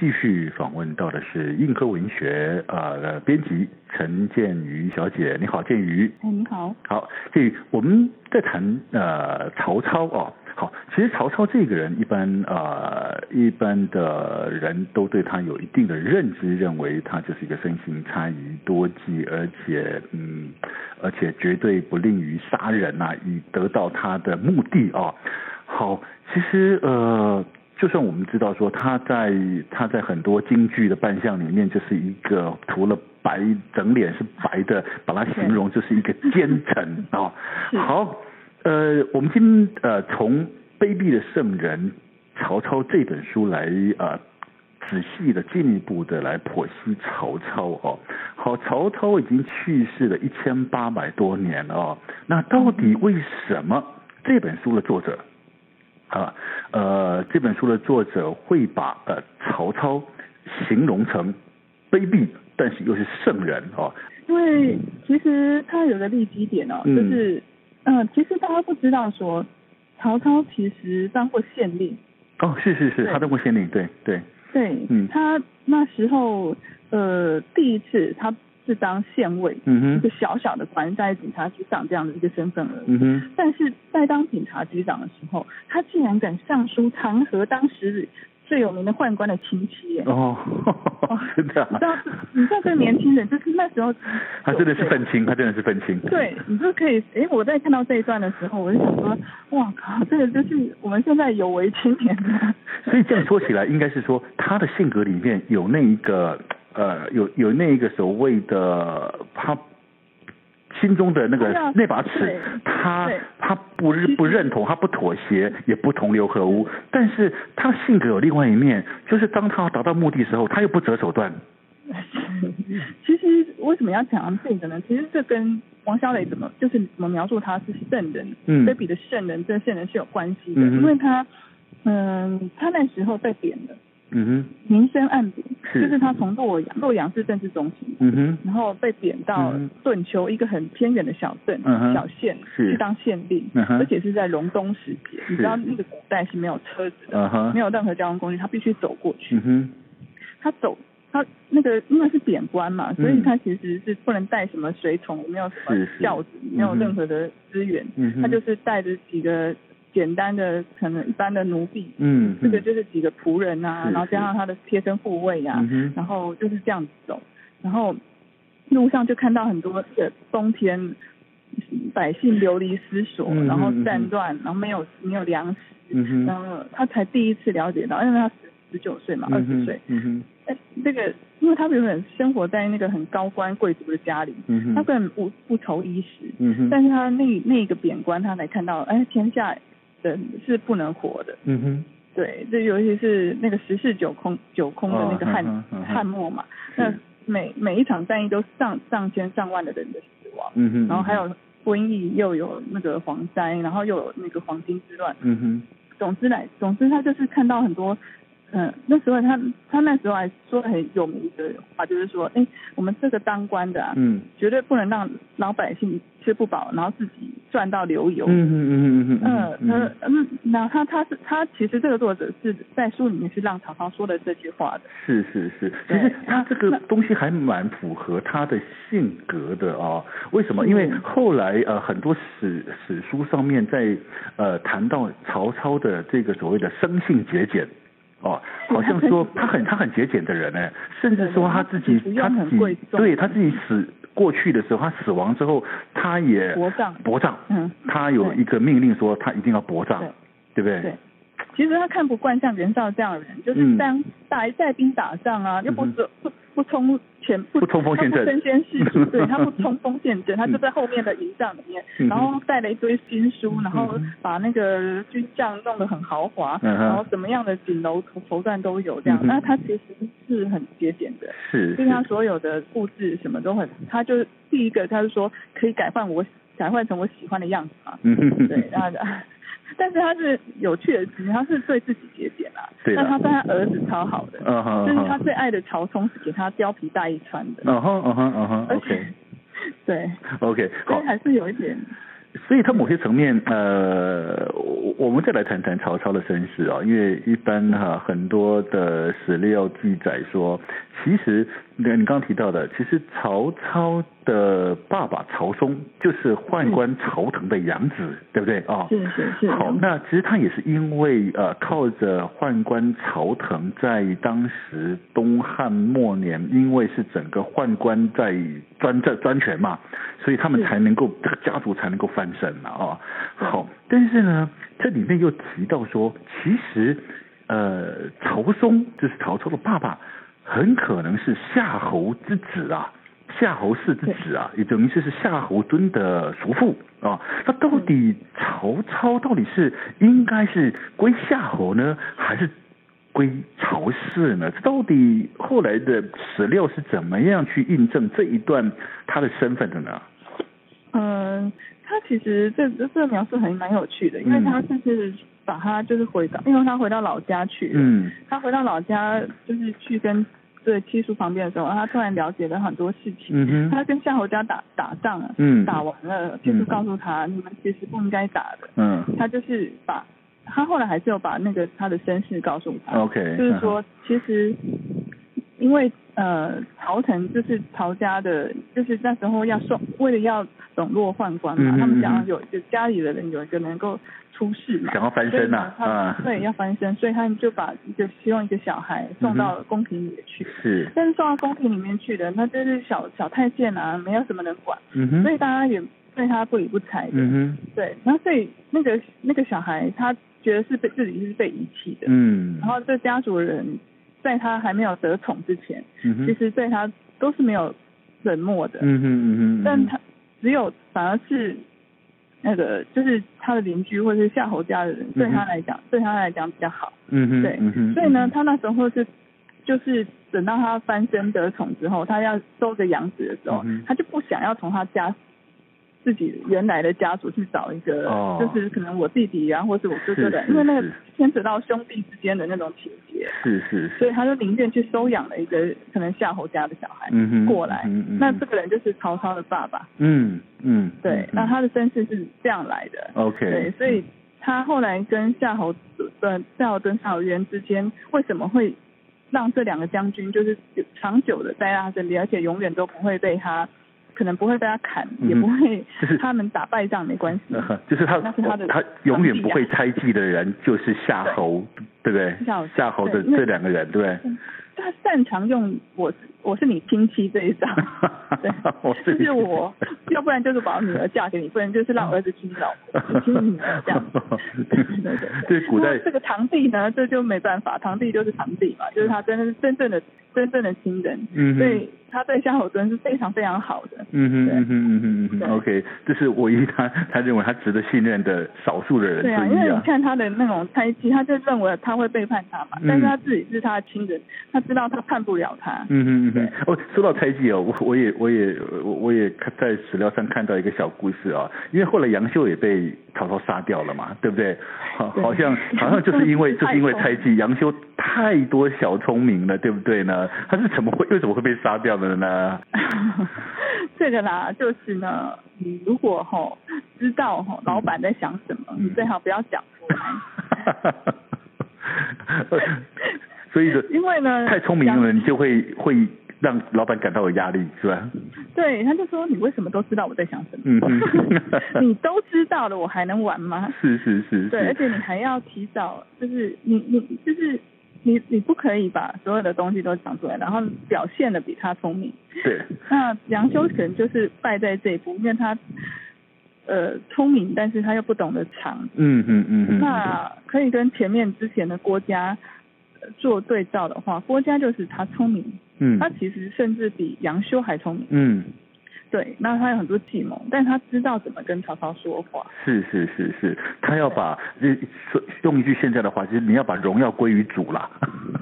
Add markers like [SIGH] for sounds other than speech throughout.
继续访问到的是硬科文学呃的编辑陈建瑜小姐，你好，建瑜。哎，你好。好，建瑜，我们在谈呃曹操哦。好，其实曹操这个人，一般呃一般的人都对他有一定的认知，认为他就是一个生性参与多计，而且嗯，而且绝对不吝于杀人呐、啊，以得到他的目的啊、哦。好，其实呃。就算我们知道说他在他在很多京剧的扮相里面就是一个涂了白整脸是白的，把它形容就是一个奸臣啊。好，呃，我们今呃从卑鄙的圣人曹操这本书来呃仔细的进一步的来剖析曹操哦。好，曹操已经去世了一千八百多年了哦。那到底为什么这本书的作者？啊，呃，这本书的作者会把呃曹操形容成卑鄙，但是又是圣人哦。因为其实他有个立基点哦，就是嗯、呃，其实大家不知道说曹操其实当过县令。哦，是是是，他当过县令，对对。对，嗯，他那时候呃第一次他。是当县尉，嗯哼，一个小小的官，在警察局长这样的一个身份而已。嗯，但是在当警察局长的时候，他竟然敢上书弹劾当时最有名的宦官的亲戚耶！哦，[LAUGHS] 真的、啊，你知道，你知道这个年轻人，就是那时候，他真的是愤青，他真的是愤青。对，你就可以，哎，我在看到这一段的时候，我就想说，哇靠，这个就是我们现在有为青年的。[LAUGHS] 所以这样说起来，应该是说他的性格里面有那一个。呃，有有那一个所谓的他心中的那个那把尺，他他不不认同，他不妥协，也不同流合污。但是他性格有另外一面，就是当他达到目的时候，他又不择手段。[LAUGHS] 其实为什么要讲这个呢？其实这跟王小磊怎么就是怎么描述他是圣人，嗯，卑鄙的圣人，这圣人是有关系的，嗯、因为他嗯，他那时候被贬的。嗯哼，明升暗贬，就是他从洛阳，洛阳是政治中心，嗯哼，然后被贬到顿丘一个很偏远的小镇、嗯、小县去当县令，嗯，而且是在隆冬时节，你知道那个古代是没有车子的，嗯，没有任何交通工具，他必须走过去，嗯哼，他走，他那个因为是贬官嘛，所以他其实是不能带什么随从，没有什么轿子，没有任何的资源，嗯，他就是带着几个。简单的可能一般的奴婢，嗯，这个就是几个仆人啊，然后加上他的贴身护卫啊，然后就是这样子走，然后路上就看到很多的冬天百姓流离失所，嗯、然后战乱，然后没有没有粮食，嗯，然后他才第一次了解到，因为他十十九岁嘛，二十岁，哎，这个因为他原本生活在那个很高官贵族的家里，嗯他根本不不愁衣食，嗯，但是他那那个贬官，他才看到，哎，天下。人是不能活的。嗯哼，对，这尤其是那个十室九空九空的那个汉、哦、汉末嘛，那每每一场战役都上上千上万的人的死亡。嗯哼，然后还有瘟疫，又有那个蝗灾，然后又有那个黄金之乱。嗯哼，总之来，总之他就是看到很多。嗯，那时候他他那时候还说很有名的话，就是说，哎、欸，我们这个当官的啊，嗯，绝对不能让老百姓吃不饱，然后自己赚到流油。嗯嗯嗯嗯嗯嗯。嗯，那他他是他其实这个作者是在书里面是让曹操说的这句话的。是是是，其实他这个东西还蛮符合他的性格的啊。为什么？因为后来呃很多史史书上面在呃谈到曹操的这个所谓的生性节俭。哦，好像说他很 [LAUGHS] 他很节俭的人呢，甚至说他自己他自己对他自己死过去的时候，他死亡之后，他也薄葬，薄葬，嗯，他有一个命令说他一定要薄葬，对，对不对？对。其实他看不惯像袁绍这样的人，就是当带带兵打仗啊，又不不不冲前不冲锋陷阵，身先士卒，对，[LAUGHS] 他不冲锋陷阵，他就在后面的营帐里面，然后带了一堆军书，然后把那个军帐弄得很豪华，然后什么样的景楼绸缎都有这样。那他其实是很节俭的，是，就是他所有的布置什么都很，他就第一个他就说可以改换我改换成我喜欢的样子嘛，对，然后。[LAUGHS] 但是他是有趣的，其实他是对自己节俭啊。对。但他对他儿子超好的。嗯哼。就是他最爱的曹冲是给他貂皮大衣穿的。嗯哼嗯哼嗯哼。OK。[LAUGHS] 对。OK。所以还是有一点。所以他某些层面，呃，我我们再来谈谈曹操的身世啊，因为一般哈很多的史料记载说，其实你你刚刚提到的，其实曹操的爸爸曹嵩就是宦官曹腾的养子，嗯、对不对啊？是是是。好，那其实他也是因为呃靠着宦官曹腾在当时东汉末年，因为是整个宦官在专政专权嘛，所以他们才能够这个家族才能够翻身了啊。好，但是呢，这里面又提到说，其实呃曹嵩就是曹操的爸爸。很可能是夏侯之子啊，夏侯氏之子啊，也等于是是夏侯惇的叔父啊。那到底曹操到底是应该是归夏侯呢，还是归曹氏呢？这到底后来的史料是怎么样去印证这一段他的身份的呢？嗯，他其实这这个描述还蛮有趣的，因为他就是把他就是回到，因为他回到老家去，嗯，他回到老家就是去跟。对，七叔旁边的时候，他突然了解了很多事情。他跟夏侯家打打仗了，嗯，打完了，七叔告诉他，嗯、你们其实不应该打的。嗯。他就是把，他后来还是有把那个他的身世告诉他。OK。就是说，其实，因为呃，曹腾就是曹家的，就是那时候要送，为了要笼络宦官嘛，嗯、他们想要有就家里的人有一个能够。出世嘛，想要翻身呐、啊，啊，对，要翻身，所以他们就把一个希望一个小孩送到宫廷里面去，是，但是送到宫廷里面去的，那就是小小太监啊，没有什么人管，嗯哼，所以大家也对他不理不睬的，嗯哼，对，然后所以那个那个小孩他觉得是被自己是被遗弃的，嗯，然后这家族人在他还没有得宠之前，嗯，其实对他都是没有冷漠的，嗯哼嗯哼，但他只有反而是。那个就是他的邻居或者是夏侯家的人，对他来讲，嗯、对他来讲比较好。嗯哼，对，嗯，所以呢，他那时候是，就是等到他翻身得宠之后，他要收个养子的时候，嗯、他就不想要从他家自己原来的家族去找一个，哦、就是可能我弟弟啊，或是我哥哥的，因为那个牵扯到兄弟之间的那种情节。是是，是。所以他就宁愿去收养了一个可能夏侯家的小孩过来。嗯嗯。那这个人就是曹操的爸爸。嗯嗯。对，那他的身世是这样来的。OK。对，所以他后来跟夏侯的夏侯惇、夏侯渊之间，为什么会让这两个将军就是长久的在他身边，而且永远都不会被他。可能不会被他砍，也不会，他们打败仗没关系。[LAUGHS] 就是他，那是他的，他永远不会猜忌的人就是夏侯，对不对？夏侯的这两个人，对不对？他擅长用我。我是你亲戚这一张，[LAUGHS] 对，就是我，要不然就是把女儿嫁给你，不然就是让儿子娶你老婆，娶你女儿这样。对 [LAUGHS] 对对。对古代这个堂弟呢，这就没办法，堂弟就是堂弟嘛，就是他真的是真正的真正的亲人，嗯，所以他对夏侯惇是非常非常好的。嗯哼嗯哼嗯哼嗯哼。OK，这是唯一他他认为他值得信任的少数的人。对啊，因为你看他的那种猜忌，他就认为他会背叛他嘛，但是他自己是他的亲人，他知道他叛不了他。嗯哦，说到猜忌哦，我我也我也我我也看在史料上看到一个小故事啊，因为后来杨修也被曹操杀掉了嘛，对不对？好，好像好像就是因为 [LAUGHS] 就是因为猜忌，杨修太多小聪明了，对不对呢？他是怎么会为什么会被杀掉的呢？[LAUGHS] 这个啦，就是呢，你如果吼知道吼老板在想什么，嗯、你最好不要讲出来。[LAUGHS] 所以，因为呢，太聪明了，你就会会让老板感到有压力，是吧？对，他就说你为什么都知道我在想什么？嗯 [LAUGHS] 你都知道了，我还能玩吗？是是是。对，而且你还要提早，就是你你就是你你不可以把所有的东西都讲出来，然后表现的比他聪明。对。那杨修可能就是败在这一步，因为他呃聪明，但是他又不懂得藏。嗯嗯嗯嗯。那可以跟前面之前的郭嘉做对照的话，郭嘉就是他聪明，嗯，他其实甚至比杨修还聪明。嗯。对，那他有很多计谋，但他知道怎么跟曹操说话。是是是是，他要把说用一句现在的话，就是你要把荣耀归于主啦。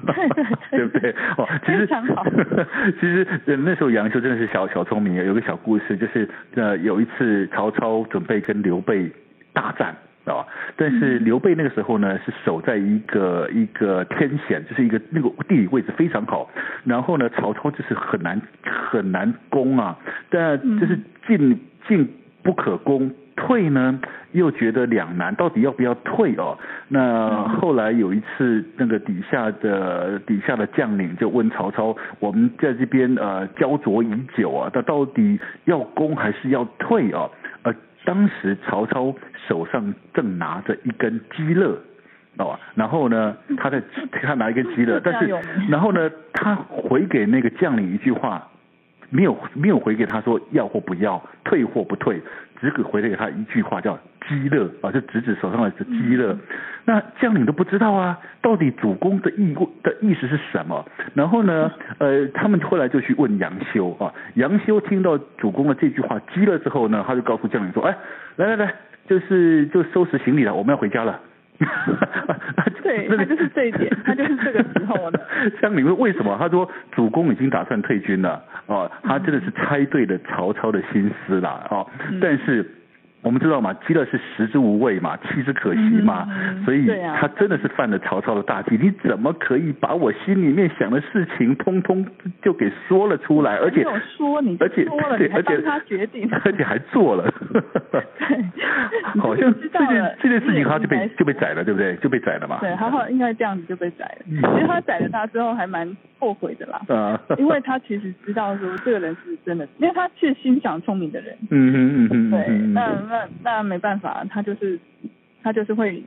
对对对，[LAUGHS] 对不对？哦，其实。[LAUGHS] 其实那时候杨修真的是小小聪明，有个小故事，就是呃有一次曹操准备跟刘备大战。啊！但是刘备那个时候呢，是守在一个一个天险，就是一个那个地理位置非常好。然后呢，曹操就是很难很难攻啊，但就是进进不可攻，退呢又觉得两难，到底要不要退哦？那后来有一次，那个底下的底下的将领就问曹操：“我们在这边呃焦灼已久啊，那到底要攻还是要退啊？”呃。当时曹操手上正拿着一根鸡肋，哦，然后呢，[LAUGHS] 他在他拿一根鸡肋，但是 [LAUGHS] 然后呢，他回给那个将领一句话，没有没有回给他说要或不要，退或不退，只给回给他一句话叫鸡肋啊，就指指手上的是鸡肋。那将领都不知道啊，到底主公的意的意思是什么？然后呢，呃，他们后来就去问杨修啊。杨修听到主公的这句话鸡肋之后呢，他就告诉将领说：“哎，来来来，就是就收拾行李了，我们要回家了。[LAUGHS] ”对，[LAUGHS] 他就是这一点，他就是这个时候呢。像你问为什么？他说：“主公已经打算退军了。”哦，他真的是猜对了曹操的心思了哦，但是。我们知道嘛，鸡肋是食之无味嘛，弃之可惜嘛，嗯、所以他真的是犯了曹操的大忌。你怎么可以把我心里面想的事情通通就给说了出来？而且说你而且说了，而且他决定，[LAUGHS] 而且还做了。[LAUGHS] 对，好像这件这件事情他就被就被宰了，对不对？就被宰了嘛。对，他后来应该这样子就被宰了。其实他宰了他之后还蛮后悔的啦。[LAUGHS] 啊。因为他其实知道说这个人是真的，因为他是心想聪明的人。嗯嗯嗯嗯。对，那。那那没办法，他就是他就是会，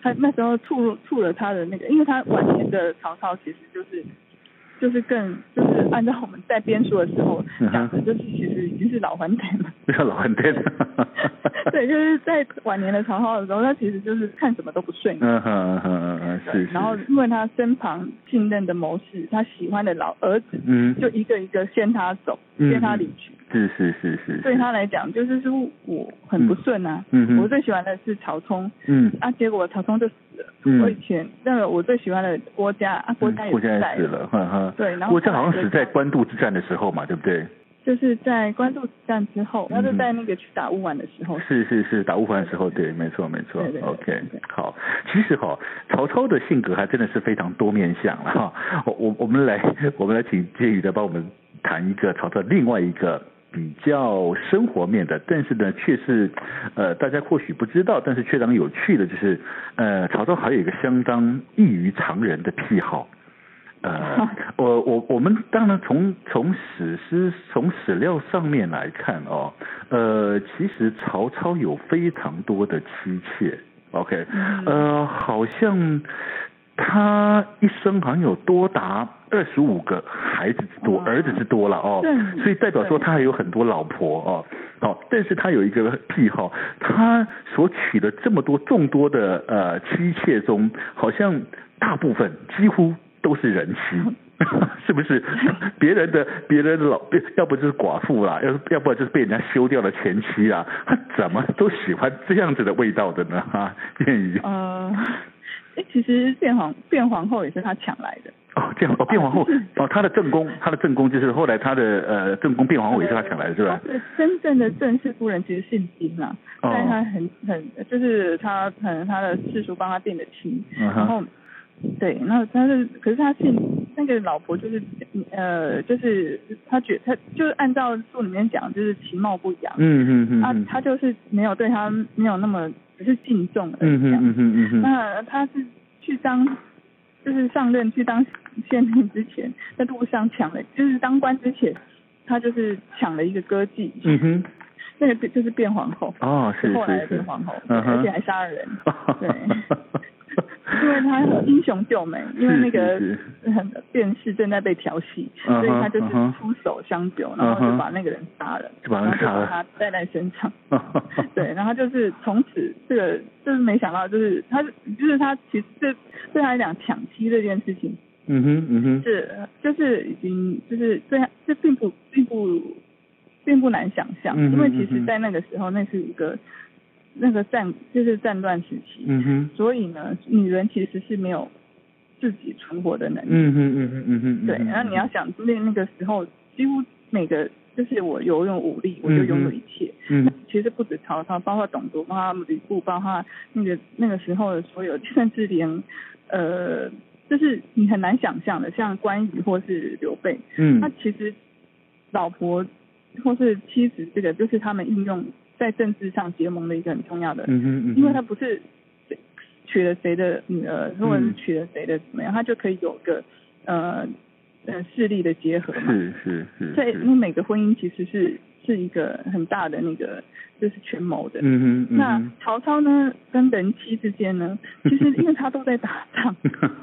他那时候触触了他的那个，因为他晚年的曹操其实就是。就是更就是按照我们在编书的时候讲的，就是其实已经是老顽童了。不 [LAUGHS] 要老顽童。[LAUGHS] 对，就是在晚年的曹操的时候，他其实就是看什么都不顺眼。嗯嗯嗯嗯是。然后因为他身旁信任的谋士，他喜欢的老儿子，嗯，就一个一个先他走，先他离去。是是是是。对他来讲，就是说我很不顺啊。嗯我最喜欢的是曹冲。嗯。啊，结果曹冲就死了。嗯。我以前那个我最喜欢的郭嘉啊，郭嘉也死了。对，然后郭嘉好像死在官渡之战的时候嘛，对不对？就是在官渡之战之后，他就在那个去打乌丸的时候。是是是，打乌丸的时候，对，没错没错。OK，好，其实哈，曹操的性格还真的是非常多面相了哈。我我我们来我们来请介宇的帮我们谈一个曹操另外一个比较生活面的，但是呢，却是呃大家或许不知道，但是却当有趣的，就是呃曹操还有一个相当异于常人的癖好。呃，[LAUGHS] 我我我们当然从从史诗从史料上面来看哦，呃，其实曹操有非常多的妻妾，OK，呃，好像他一生好像有多达二十五个孩子之多，儿子之多了哦，所以代表说他还有很多老婆哦，哦，但是他有一个癖好，他所娶的这么多众多的呃妻妾中，好像大部分几乎。都是人妻，[LAUGHS] 是不是？[LAUGHS] 别人的别人的老，要不就是寡妇啦，要要不然就是被人家休掉的前妻啊，他怎么都喜欢这样子的味道的呢？哈，谚语。呃，哎，其实变皇变皇后也是他抢来的。哦，这样哦，变皇后 [LAUGHS] 哦，他的正宫，他的正宫就是后来他的呃正宫变皇后也是他抢来的，是吧？对，真正的正室夫人其实姓金呐，但是他很很就是他可能他的世叔帮他定的亲，然后。对，那他是，可是他姓那个老婆就是，呃，就是他觉他就是按照书里面讲，就是其貌不扬，嗯嗯嗯，啊，他就是没有对他没有那么只是敬重而已，嗯嗯嗯嗯，那他是去当，就是上任去当县令之前，在路上抢了，就是当官之前，他就是抢了一个歌妓，嗯哼，那个就是变皇后，哦，是是是，后来的变皇后，而且还杀了人，[LAUGHS] 对。英雄救美，因为那个电视正在被调戏，所以他就是出手相救，然后就把那个人杀了，就把他带在身上。[LAUGHS] 对，然后就是从此这个就是没想到，就是他就是他其实对对他来讲抢妻这件事情，嗯哼嗯哼，是就是已经就是对他这并不并不并不难想象，因为其实在那个时候那是一个。那个战就是战乱时期，嗯哼，所以呢，女人其实是没有自己存活的能力，嗯哼嗯哼嗯哼，对，然后你要想那那个时候，几乎每个就是我有用武力，我就拥有一切，嗯，其实不止曹操，包括董卓，包括吕布，包括那个那个时候的所有，[LAUGHS] 甚至连呃，就是你很难想象的，像关羽或是刘备，嗯，他其实老婆或是妻子，这个就是他们运用。在政治上结盟的一个很重要的，嗯哼嗯哼，因为他不是娶了谁的女儿，或者是娶了谁的怎么样，他就可以有个呃呃势力的结合嘛。是是是。所以，因为每个婚姻其实是是一个很大的那个就是权谋的。嗯哼，嗯哼。那曹操呢，跟人妻之间呢，其实因为他都在打仗，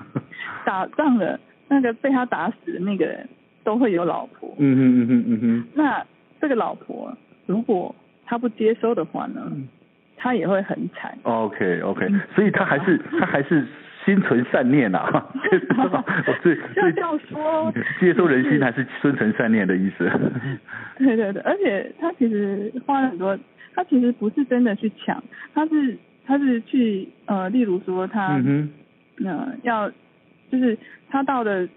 [LAUGHS] 打仗了，那个被他打死的那个人都会有老婆。嗯哼嗯哼嗯哼。那这个老婆如果他不接收的话呢，他也会很惨。OK OK，所以他还是 [LAUGHS] 他还是心存善念呐、啊。[LAUGHS] 对，[LAUGHS] 要这样说，接收人心还是心存善念的意思。对对对，而且他其实花了很多，他其实不是真的去抢，他是他是去呃，例如说他嗯、呃、要就是他到的，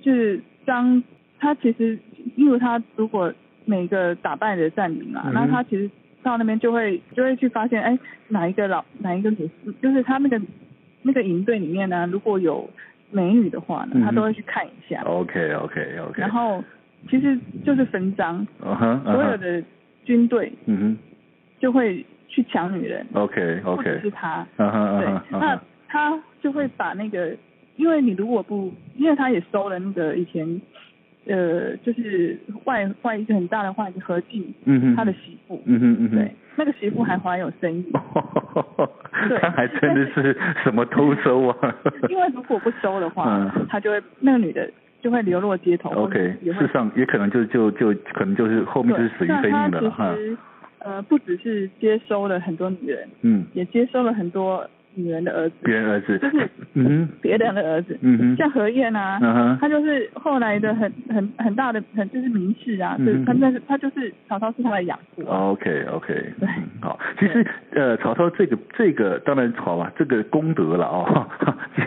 就是当他其实例如他如果。每个打败的占领啊，然后他其实到那边就会就会去发现，哎，哪一个老哪一个女，就是他那个那个营队里面呢，如果有美女的话呢，他都会去看一下。OK OK OK。然后其实就是分赃，uh -huh, uh -huh. 所有的军队，嗯哼，就会去抢女人。OK OK。不只是他，uh -huh, uh 对，uh. 那他就会把那个，因为你如果不，因为他也收了那个以前。呃，就是外外一个很大的话，何进，嗯他的媳妇，嗯哼嗯哼，对，那个媳妇还怀有身孕，[LAUGHS] 对，他还真的是什么偷收啊？[LAUGHS] 因为如果不收的话，嗯、他就会那个女的就会流落街头。OK，事实上也可能就就就可能就是后面就是死于非命的了哈。呃，不只是接收了很多女人，嗯，也接收了很多。女人的儿子，别人儿子，就是嗯，别人的儿子，嗯哼，像何晏啊，嗯哼，他就是后来的很很很大的很就是名士啊，嗯，他那是他就是曹操是他的养父，啊。OK OK，对，好，其实呃曹操这个这个当然好吧，这个功德了哦，[LAUGHS] 接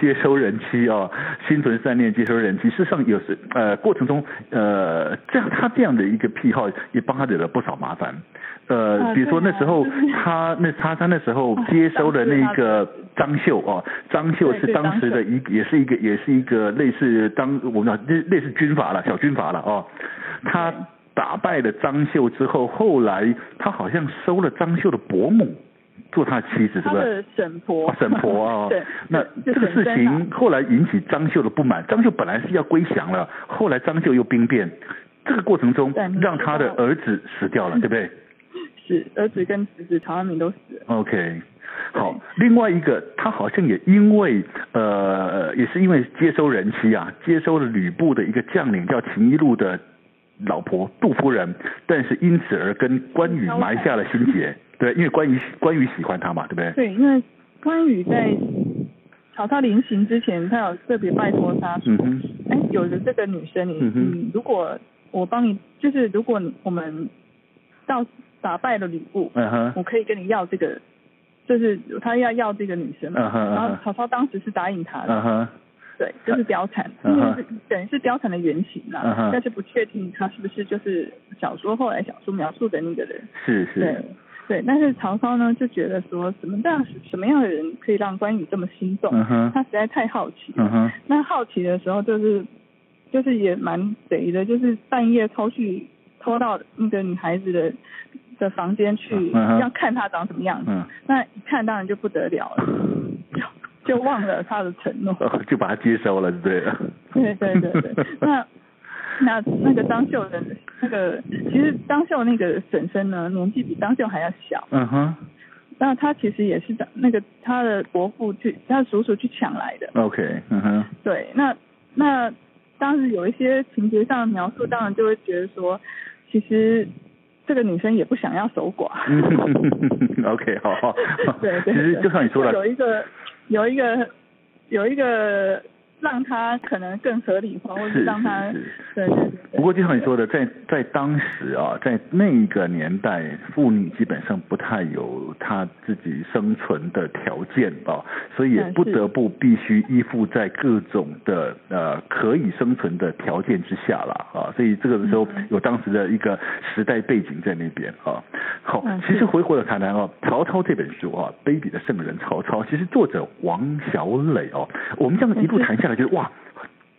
接收人妻哦，心存善念接收人妻，事实上有时呃过程中呃这样他这样的一个癖好也帮他惹了不少麻烦。呃，比如说那时候他那他他那时候接收了那个张绣哦，张绣是当时的一也是一个也是一个类似当我们讲类类似军阀了小军阀了哦，他打败了张绣之后，后来他好像收了张绣的伯母做他的妻子，是不是？婶婆。婶婆啊。[LAUGHS] 对。那这个事情后来引起张绣的不满，张绣本来是要归降了，后来张绣又兵变，这个过程中让他的儿子死掉了，对不对？[LAUGHS] 是儿子跟侄子曹安民都死了。OK，好，另外一个他好像也因为呃，也是因为接收人妻啊，接收了吕布的一个将领叫秦一路的老婆杜夫人，但是因此而跟关羽埋下了心结。对，因为关羽关羽喜欢他嘛，对不对？对，因为关羽在曹操临行之前，他有特别拜托他说，哎、嗯，有了这个女生，你、嗯、你如果我帮你，就是如果我们到。打败了吕布嗯哼我可以跟你要这个，就是他要要这个女生嘛。Uh -huh. 然后曹操当时是答应他的，uh -huh. 对，就是貂蝉，因为是等于是貂蝉的原型啦。Uh. 但是不确定他是不是就是小说后来小说描述的那个人。是是。对对，但是曹操呢就觉得说什么样什么样的人可以让关羽这么心动？Uh. 他实在太好奇。Uh. 那好奇的时候就是就是也蛮贼的，就是半夜偷去偷到那个女孩子的。的房间去要看他长什么样子，嗯，那一看当然就不得了了，就就忘了他的承诺，就把他接收了，对了。对对对对，那那那个张秀的那个，其实张秀那个婶婶呢，年纪比张秀还要小。嗯哼。那他其实也是那个他的伯父去，他的叔叔去抢来的。OK，嗯哼。对，那那当时有一些情节上的描述，当然就会觉得说，其实这个女生也不想要守寡。OK，好好。对对。其实就像你说的，有一个有一个有一个。让他可能更合理化，或者是让他，对对对。不过就像你说的，在在当时啊，在那个年代，妇女基本上不太有她自己生存的条件啊，所以也不得不必须依附在各种的呃可以生存的条件之下了啊，所以这个时候有当时的一个时代背景在那边啊。好，其实回过来谈谈啊，曹操这本书啊，《卑鄙的圣人曹操》，其实作者王小磊哦，我们这样一路谈下来，就是哇，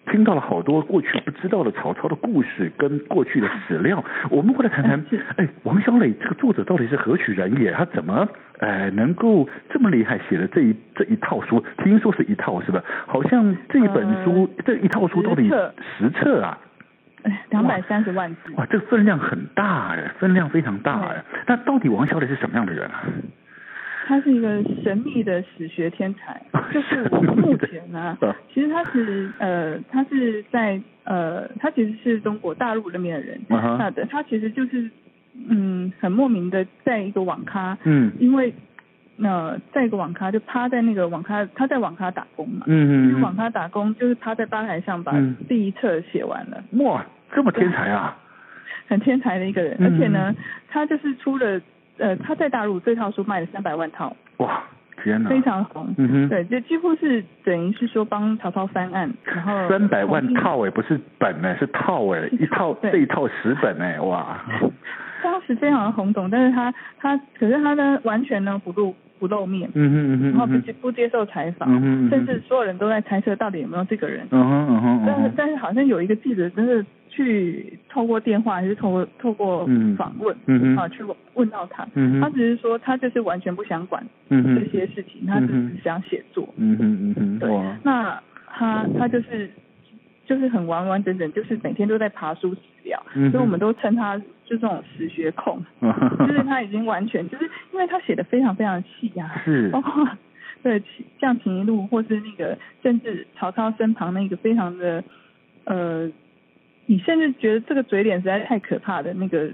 听到了好多过去不知道的曹操的故事跟过去的史料。我们过来谈谈，哎，王小磊这个作者到底是何许人也？他怎么哎能够这么厉害，写的这一这一套书？听说是一套是吧？好像这一本书、呃、这一套书到底实册啊？两百三十万字。哇，这个分量很大哎，分量非常大哎。那到底王小磊是什么样的人啊？他是一个神秘的史学天才，就是我们目前呢，[LAUGHS] 其实他是呃，他是在呃，他其实是中国大陆那边的人，那的他其实就是嗯，很莫名的在一个网咖，嗯，因为呃，在一个网咖就趴在那个网咖，他在网咖打工嘛，嗯嗯，网咖打工就是趴在吧台上把第一册写完了，哇，这么天才啊，很天才的一个人，而且呢，他就是出了。呃，他在大陆这套书卖了三百万套，哇，天哪，非常红，嗯哼，对，就几乎是等于是说帮曹操翻案，然后 [LAUGHS] 三百万套哎，不是本哎，是套哎，一套这一套十本哎，哇，[LAUGHS] 当时非常的轰动，但是他他可是他呢完全呢不露不露面，嗯哼嗯哼，然后不接不接受采访，嗯哼，甚至所有人都在猜测到底有没有这个人，嗯哼嗯哼，但是但是好像有一个记者真的。去透过电话还是透过透过访问，嗯啊，去问到他，嗯，他只是说他就是完全不想管这些事情，嗯、他只是想写作，嗯嗯嗯嗯，对，那他他就是就是很完完整整，就是每天都在爬书史料，嗯，所以我们都称他就这种史学控，嗯，[LAUGHS] 就是他已经完全就是因为他写的非常非常细呀，啊，是，包 [LAUGHS] 括对像《秦一路》或是那个甚至曹操身旁那个非常的呃。你甚至觉得这个嘴脸实在太可怕的那个，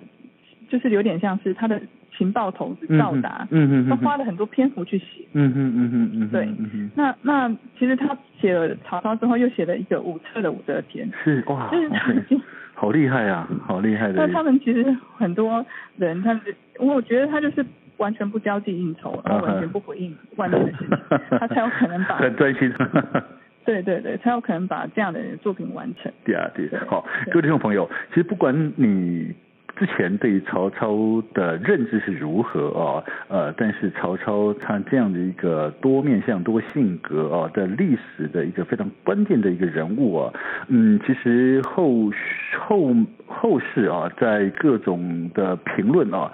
就是有点像是他的情报头子赵达，嗯嗯，他花了很多篇幅去写，嗯嗯嗯嗯嗯，对，嗯那那其实他写了曹操之后，又写了一个武策的武则天，是哇，就是他已经好厉害啊，好厉害的。那他们其实很多人，他们我觉得他就是完全不交际应酬，然后完全不回应外面的事情，他才有可能把 [LAUGHS] 很专心。[LAUGHS] 对对对，才有可能把这样的作品完成。对啊，对，好，各位听众朋友，其实不管你之前对于曹操的认知是如何啊，呃，但是曹操他这样的一个多面向、多性格啊的历史的一个非常关键的一个人物啊，嗯，其实后后后世啊，在各种的评论啊。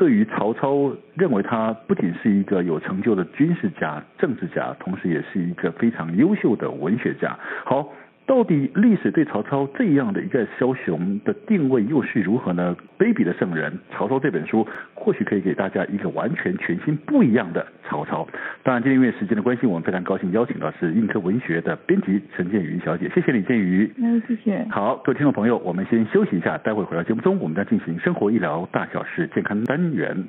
对于曹操，认为他不仅是一个有成就的军事家、政治家，同时也是一个非常优秀的文学家。好。到底历史对曹操这样的一个枭雄的定位又是如何呢？卑鄙的圣人曹操这本书或许可以给大家一个完全全新不一样的曹操。当然，今天因为时间的关系，我们非常高兴邀请到是映客文学的编辑陈建瑜小姐，谢谢李，建宇。嗯，谢谢。好，各位听众朋友，我们先休息一下，待会回到节目中，我们将进行生活医疗大小事健康单元。